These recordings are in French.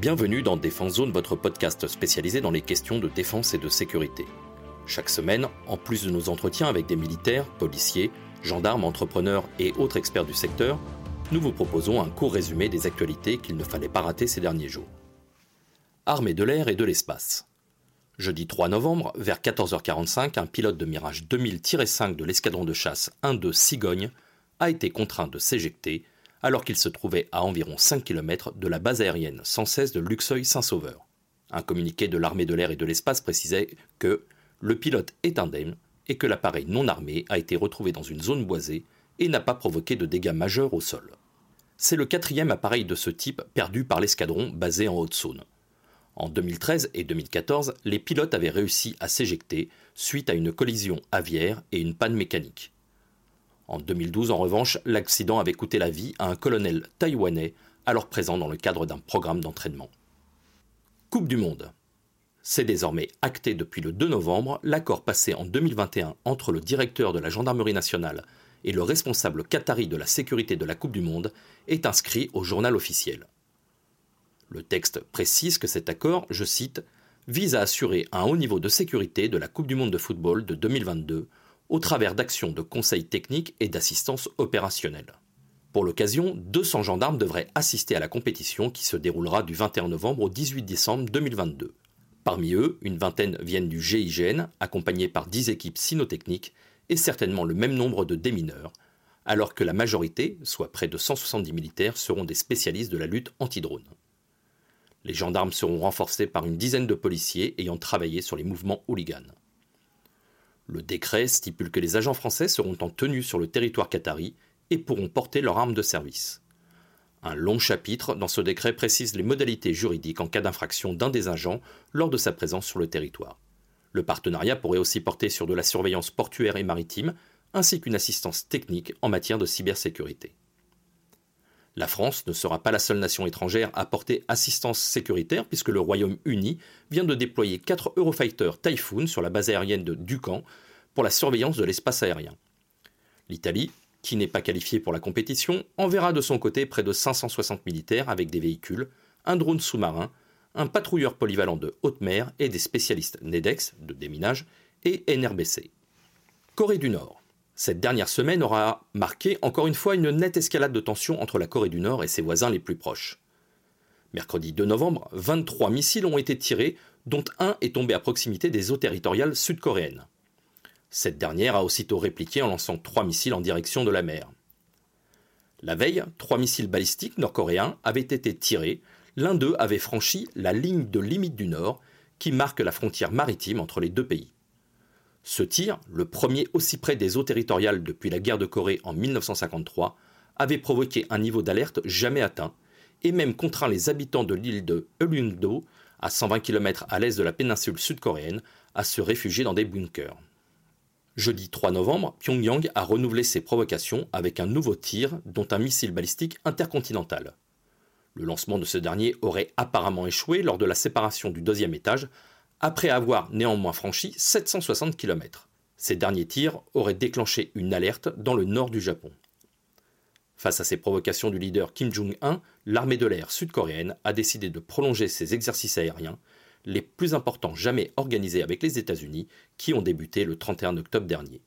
Bienvenue dans Défense Zone, votre podcast spécialisé dans les questions de défense et de sécurité. Chaque semaine, en plus de nos entretiens avec des militaires, policiers, gendarmes, entrepreneurs et autres experts du secteur, nous vous proposons un court résumé des actualités qu'il ne fallait pas rater ces derniers jours. Armée de l'air et de l'espace. Jeudi 3 novembre, vers 14h45, un pilote de Mirage 2000-5 de l'escadron de chasse 1-2 Cigogne a été contraint de s'éjecter alors qu'il se trouvait à environ 5 km de la base aérienne sans cesse de Luxeuil-Saint-Sauveur. Un communiqué de l'armée de l'air et de l'espace précisait que le pilote est indemne et que l'appareil non armé a été retrouvé dans une zone boisée et n'a pas provoqué de dégâts majeurs au sol. C'est le quatrième appareil de ce type perdu par l'escadron basé en Haute-Saône. En 2013 et 2014, les pilotes avaient réussi à s'éjecter suite à une collision aviaire et une panne mécanique. En 2012, en revanche, l'accident avait coûté la vie à un colonel taïwanais alors présent dans le cadre d'un programme d'entraînement. Coupe du Monde. C'est désormais acté depuis le 2 novembre l'accord passé en 2021 entre le directeur de la Gendarmerie nationale et le responsable qatari de la sécurité de la Coupe du Monde est inscrit au journal officiel. Le texte précise que cet accord, je cite, vise à assurer un haut niveau de sécurité de la Coupe du Monde de football de 2022 au travers d'actions de conseil technique et d'assistance opérationnelle. Pour l'occasion, 200 gendarmes devraient assister à la compétition qui se déroulera du 21 novembre au 18 décembre 2022. Parmi eux, une vingtaine viennent du GIGN, accompagnés par 10 équipes cynotechniques et certainement le même nombre de démineurs, alors que la majorité, soit près de 170 militaires, seront des spécialistes de la lutte anti-drone. Les gendarmes seront renforcés par une dizaine de policiers ayant travaillé sur les mouvements hooligans. Le décret stipule que les agents français seront en tenue sur le territoire qatari et pourront porter leur arme de service. Un long chapitre dans ce décret précise les modalités juridiques en cas d'infraction d'un des agents lors de sa présence sur le territoire. Le partenariat pourrait aussi porter sur de la surveillance portuaire et maritime, ainsi qu'une assistance technique en matière de cybersécurité. La France ne sera pas la seule nation étrangère à apporter assistance sécuritaire puisque le Royaume-Uni vient de déployer 4 Eurofighters Typhoon sur la base aérienne de Ducan pour la surveillance de l'espace aérien. L'Italie, qui n'est pas qualifiée pour la compétition, enverra de son côté près de 560 militaires avec des véhicules, un drone sous-marin, un patrouilleur polyvalent de haute mer et des spécialistes NEDEX de déminage et NRBC. Corée du Nord. Cette dernière semaine aura marqué encore une fois une nette escalade de tensions entre la Corée du Nord et ses voisins les plus proches. Mercredi 2 novembre, 23 missiles ont été tirés, dont un est tombé à proximité des eaux territoriales sud-coréennes. Cette dernière a aussitôt répliqué en lançant trois missiles en direction de la mer. La veille, trois missiles balistiques nord-coréens avaient été tirés. L'un d'eux avait franchi la ligne de limite du Nord, qui marque la frontière maritime entre les deux pays. Ce tir, le premier aussi près des eaux territoriales depuis la guerre de Corée en 1953, avait provoqué un niveau d'alerte jamais atteint et même contraint les habitants de l'île de Ulleungdo, à 120 km à l'est de la péninsule sud-coréenne, à se réfugier dans des bunkers. Jeudi 3 novembre, Pyongyang a renouvelé ses provocations avec un nouveau tir, dont un missile balistique intercontinental. Le lancement de ce dernier aurait apparemment échoué lors de la séparation du deuxième étage, après avoir néanmoins franchi 760 km. Ces derniers tirs auraient déclenché une alerte dans le nord du Japon. Face à ces provocations du leader Kim Jong-un, l'armée de l'air sud-coréenne a décidé de prolonger ses exercices aériens, les plus importants jamais organisés avec les États-Unis, qui ont débuté le 31 octobre dernier.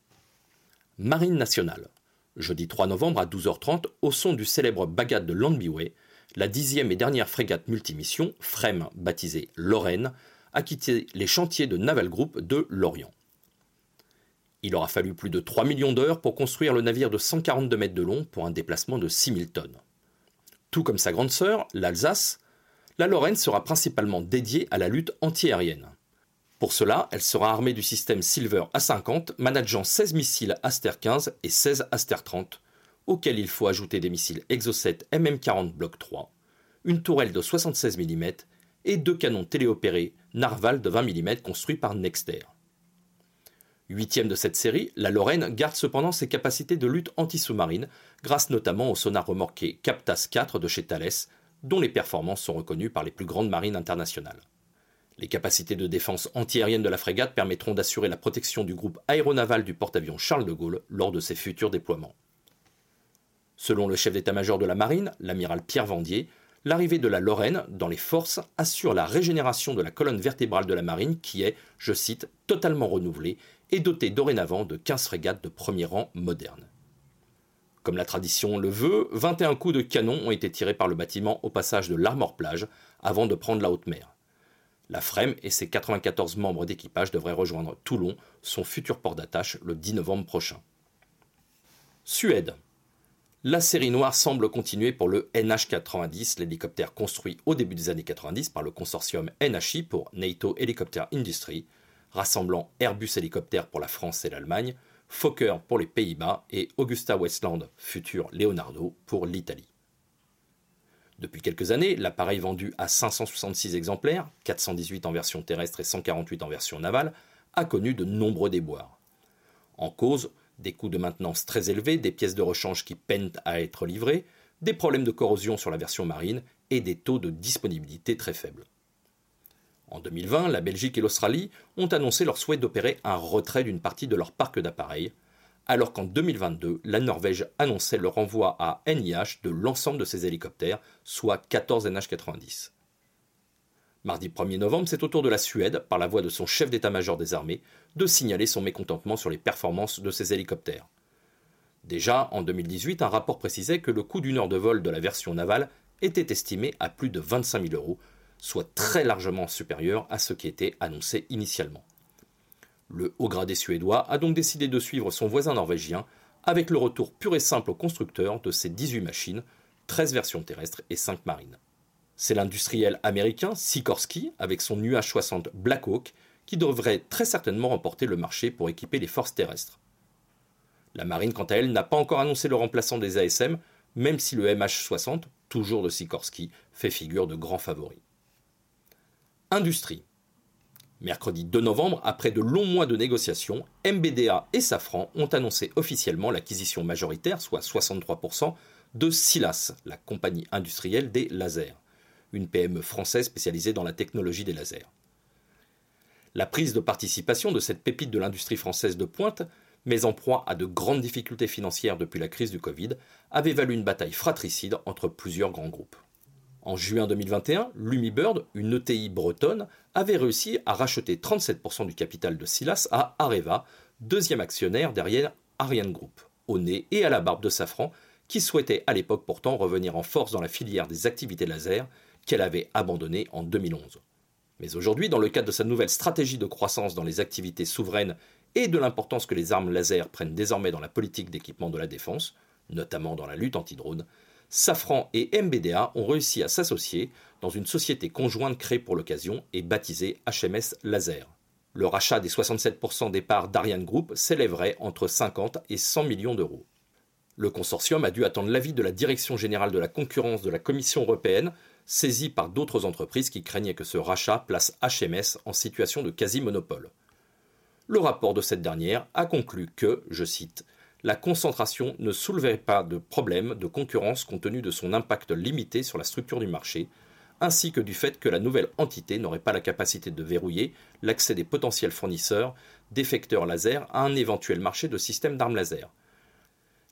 Marine nationale. Jeudi 3 novembre à 12h30, au son du célèbre bagat de Landbiway, la dixième et dernière frégate multimission, FREM baptisée Lorraine, a quitté les chantiers de Naval Group de Lorient. Il aura fallu plus de 3 millions d'heures pour construire le navire de 142 mètres de long pour un déplacement de 6000 tonnes. Tout comme sa grande sœur, l'Alsace, la Lorraine sera principalement dédiée à la lutte antiaérienne. Pour cela, elle sera armée du système Silver A50 manageant 16 missiles Aster 15 et 16 Aster 30, auxquels il faut ajouter des missiles Exocet MM40 Block 3, une tourelle de 76 mm et deux canons téléopérés Narval de 20 mm construits par Nexter. Huitième de cette série, la Lorraine garde cependant ses capacités de lutte anti-sous-marine, grâce notamment au sonar remorqué Captas 4 de chez Thales, dont les performances sont reconnues par les plus grandes marines internationales. Les capacités de défense antiaérienne de la frégate permettront d'assurer la protection du groupe aéronaval du porte-avions Charles de Gaulle lors de ses futurs déploiements. Selon le chef d'état-major de la marine, l'amiral Pierre Vendier, l'arrivée de la Lorraine dans les forces assure la régénération de la colonne vertébrale de la marine qui est, je cite, totalement renouvelée et dotée dorénavant de 15 frégates de premier rang modernes. Comme la tradition le veut, 21 coups de canon ont été tirés par le bâtiment au passage de l'Armor Plage avant de prendre la haute mer. La FREM et ses 94 membres d'équipage devraient rejoindre Toulon, son futur port d'attache, le 10 novembre prochain. Suède. La série noire semble continuer pour le NH-90, l'hélicoptère construit au début des années 90 par le consortium NHI pour NATO Helicopter Industry, rassemblant Airbus Hélicoptère pour la France et l'Allemagne, Fokker pour les Pays-Bas et Augusta Westland, futur Leonardo, pour l'Italie. Depuis quelques années, l'appareil vendu à 566 exemplaires, 418 en version terrestre et 148 en version navale, a connu de nombreux déboires. En cause, des coûts de maintenance très élevés, des pièces de rechange qui peinent à être livrées, des problèmes de corrosion sur la version marine et des taux de disponibilité très faibles. En 2020, la Belgique et l'Australie ont annoncé leur souhait d'opérer un retrait d'une partie de leur parc d'appareils, alors qu'en 2022, la Norvège annonçait le renvoi à NIH de l'ensemble de ses hélicoptères, soit 14 NH-90. Mardi 1er novembre, c'est au tour de la Suède, par la voix de son chef d'état-major des armées, de signaler son mécontentement sur les performances de ses hélicoptères. Déjà, en 2018, un rapport précisait que le coût d'une heure de vol de la version navale était estimé à plus de 25 000 euros, soit très largement supérieur à ce qui était annoncé initialement. Le haut gradé suédois a donc décidé de suivre son voisin norvégien avec le retour pur et simple au constructeur de ses 18 machines, 13 versions terrestres et 5 marines. C'est l'industriel américain Sikorsky, avec son UH-60 Blackhawk, qui devrait très certainement remporter le marché pour équiper les forces terrestres. La marine, quant à elle, n'a pas encore annoncé le remplaçant des ASM, même si le MH-60, toujours de Sikorsky, fait figure de grand favori. Industrie. Mercredi 2 novembre, après de longs mois de négociations, MBDA et Safran ont annoncé officiellement l'acquisition majoritaire, soit 63%, de Silas, la compagnie industrielle des lasers, une PME française spécialisée dans la technologie des lasers. La prise de participation de cette pépite de l'industrie française de pointe, mais en proie à de grandes difficultés financières depuis la crise du Covid, avait valu une bataille fratricide entre plusieurs grands groupes. En juin 2021, Lumibird, une ETI bretonne, avait réussi à racheter 37% du capital de Silas à Areva, deuxième actionnaire derrière Ariane Group, au nez et à la barbe de Safran, qui souhaitait à l'époque pourtant revenir en force dans la filière des activités laser qu'elle avait abandonnée en 2011. Mais aujourd'hui, dans le cadre de sa nouvelle stratégie de croissance dans les activités souveraines et de l'importance que les armes laser prennent désormais dans la politique d'équipement de la défense, notamment dans la lutte anti-drone, Safran et MBDA ont réussi à s'associer dans une société conjointe créée pour l'occasion et baptisée HMS Laser. Le rachat des 67% des parts d'Ariane Group s'élèverait entre 50 et 100 millions d'euros. Le consortium a dû attendre l'avis de la Direction générale de la concurrence de la Commission européenne, saisie par d'autres entreprises qui craignaient que ce rachat place HMS en situation de quasi-monopole. Le rapport de cette dernière a conclu que, je cite, la concentration ne soulevait pas de problème de concurrence compte tenu de son impact limité sur la structure du marché, ainsi que du fait que la nouvelle entité n'aurait pas la capacité de verrouiller l'accès des potentiels fournisseurs d'effecteurs laser à un éventuel marché de systèmes d'armes laser.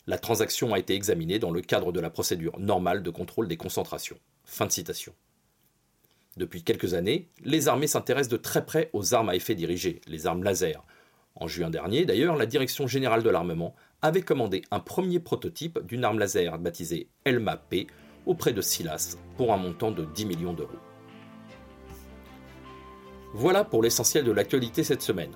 La transaction a été examinée dans le cadre de la procédure normale de contrôle des concentrations. Fin de citation. Depuis quelques années, les armées s'intéressent de très près aux armes à effet dirigé, les armes laser. En juin dernier, d'ailleurs, la Direction générale de l'armement avait commandé un premier prototype d'une arme laser baptisée Elma-P auprès de Silas pour un montant de 10 millions d'euros. Voilà pour l'essentiel de l'actualité cette semaine.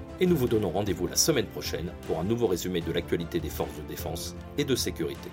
et nous vous donnons rendez-vous la semaine prochaine pour un nouveau résumé de l'actualité des forces de défense et de sécurité.